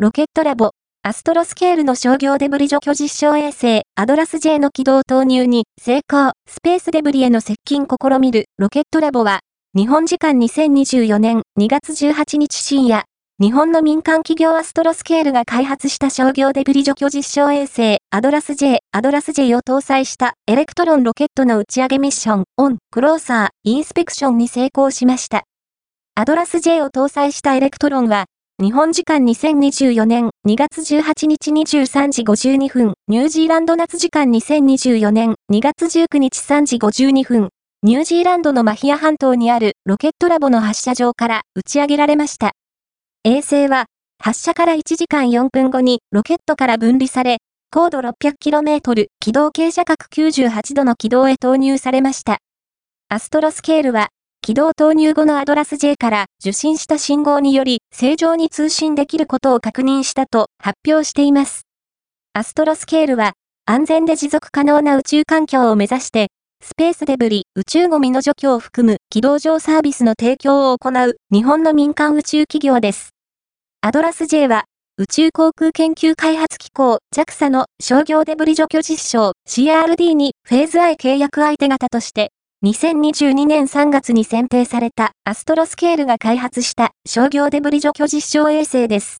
ロケットラボ、アストロスケールの商業デブリ除去実証衛星、アドラス J の軌道投入に成功、スペースデブリへの接近試みる。ロケットラボは、日本時間2024年2月18日深夜、日本の民間企業アストロスケールが開発した商業デブリ除去実証衛星、アドラス J、アドラス J を搭載したエレクトロンロケットの打ち上げミッション、 On Closer Inspection に成功しました。アドラス J を搭載したエレクトロンは、日本時間2024年2月18日23時52分、ニュージーランド夏時間2024年2月19日3時52分、ニュージーランドのマヒア半島にあるロケットラボの発射場から打ち上げられました。衛星は、発射から1時間4分後にロケットから分離され、高度 600km、軌道傾斜角98度の軌道へ投入されました。アストロスケールは、軌道投入後のアドラス J から受信した信号により正常に通信できることを確認したと発表しています。アストロスケールは安全で持続可能な宇宙環境を目指してスペースデブリ、宇宙ゴミの除去を含む軌道上サービスの提供を行う日本の民間宇宙企業です。アドラス J は宇宙航空研究開発機構 JAXA の商業デブリ除去実証 CRD2 フェーズ I 契約相手方として2022年3月に選定されたアストロスケールが開発した商業デブリ除去実証衛星です。